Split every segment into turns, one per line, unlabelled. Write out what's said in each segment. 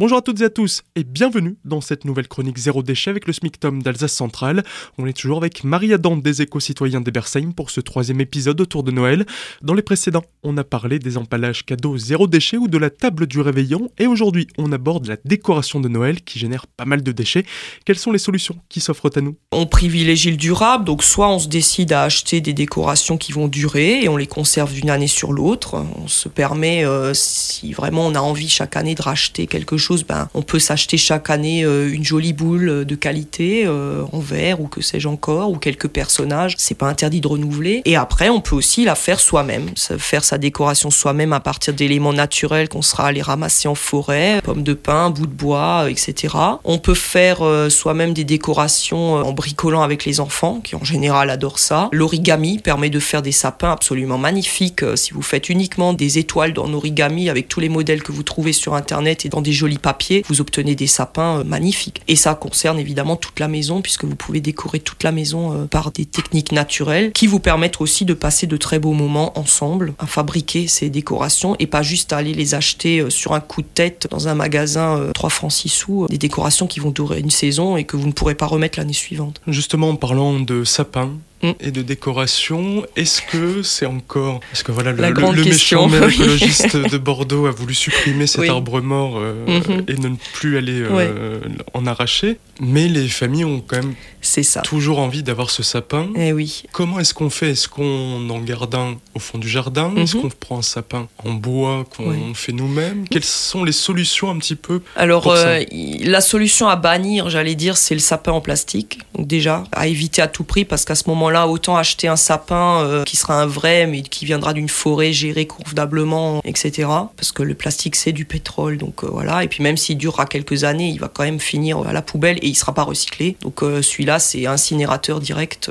Bonjour à toutes et à tous et bienvenue dans cette nouvelle chronique Zéro déchet avec le SMICTOM d'Alsace Centrale. On est toujours avec Marie-Adam des éco-citoyens d'Ebersheim pour ce troisième épisode autour de Noël. Dans les précédents, on a parlé des emballages cadeaux zéro déchet ou de la table du réveillon et aujourd'hui on aborde la décoration de Noël qui génère pas mal de déchets. Quelles sont les solutions qui s'offrent à nous?
On privilégie le durable, donc soit on se décide à acheter des décorations qui vont durer et on les conserve d'une année sur l'autre. On se permet, euh, si vraiment on a envie chaque année de racheter quelque chose, ben, on peut s'acheter chaque année euh, une jolie boule de qualité euh, en verre ou que sais-je encore, ou quelques personnages. C'est pas interdit de renouveler. Et après, on peut aussi la faire soi-même, faire sa décoration soi-même à partir d'éléments naturels qu'on sera allé ramasser en forêt, pommes de pin, bouts de bois, etc. On peut faire euh, soi-même des décorations en bricolant avec les enfants, qui en général adorent ça. L'origami permet de faire des sapins absolument magnifiques. Si vous faites uniquement des étoiles dans l'origami avec tous les modèles que vous trouvez sur internet et dans des jolis papier, vous obtenez des sapins euh, magnifiques. Et ça concerne évidemment toute la maison, puisque vous pouvez décorer toute la maison euh, par des techniques naturelles qui vous permettent aussi de passer de très beaux moments ensemble, à fabriquer ces décorations et pas juste à aller les acheter euh, sur un coup de tête dans un magasin 3 francs 6 sous, des décorations qui vont durer une saison et que vous ne pourrez pas remettre l'année suivante.
Justement, en parlant de sapins, Mm. et de décoration. Est-ce que c'est encore. Est-ce que voilà, le, le, méchant écologiste de Bordeaux a voulu supprimer cet arbre mort euh, mm-hmm. et ne plus aller euh, en arracher. Mais les familles ont quand même
ça.
toujours envie d'avoir ce sapin.
Eh oui.
Comment est-ce qu'on fait? Est-ce qu'on en garde un au fond du jardin? Est-ce mm-hmm. qu'on prend un sapin en bois qu'on fait nous-mêmes? Quelles sont les solutions un petit peu
Alors, euh, la solution à bannir, j'allais dire, c'est le sapin en plastique. Donc déjà, à éviter à tout prix parce qu'à ce moment là autant acheter un sapin euh, qui sera un vrai, mais qui viendra d'une forêt gérée convenablement, etc. Parce que le plastique, c'est du pétrole, donc euh, voilà. Et puis même s'il durera quelques années, il va quand même finir à la poubelle et il sera pas recyclé. Donc euh, celui-là, c'est incinérateur direct.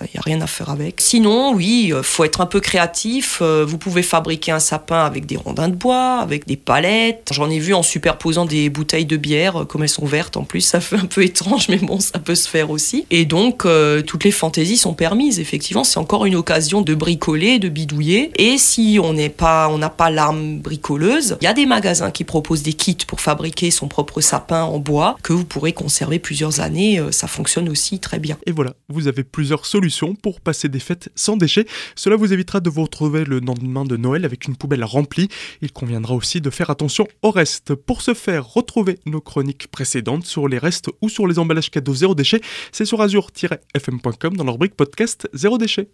Il n'y a rien à faire avec. Sinon, oui, faut être un peu créatif. Vous pouvez fabriquer un sapin avec des rondins de bois, avec des palettes. J'en ai vu en superposant des bouteilles de bière, comme elles sont vertes en plus. Ça fait un peu étrange, mais bon, ça peut se faire aussi. Et donc, toutes les fantaisies sont permise. Effectivement, c'est encore une occasion de bricoler, de bidouiller. Et si on n'est pas, on n'a pas l'arme bricoleuse, il y a des magasins qui proposent des kits pour fabriquer son propre sapin en bois que vous pourrez conserver plusieurs années. Euh, ça fonctionne aussi très bien.
Et voilà, vous avez plusieurs solutions pour passer des fêtes sans déchets. Cela vous évitera de vous retrouver le lendemain de Noël avec une poubelle remplie. Il conviendra aussi de faire attention au reste. Pour ce faire, retrouvez nos chroniques précédentes sur les restes ou sur les emballages cadeaux zéro déchet. C'est sur azur-fm.com dans leur brique podcast Zéro Déchet.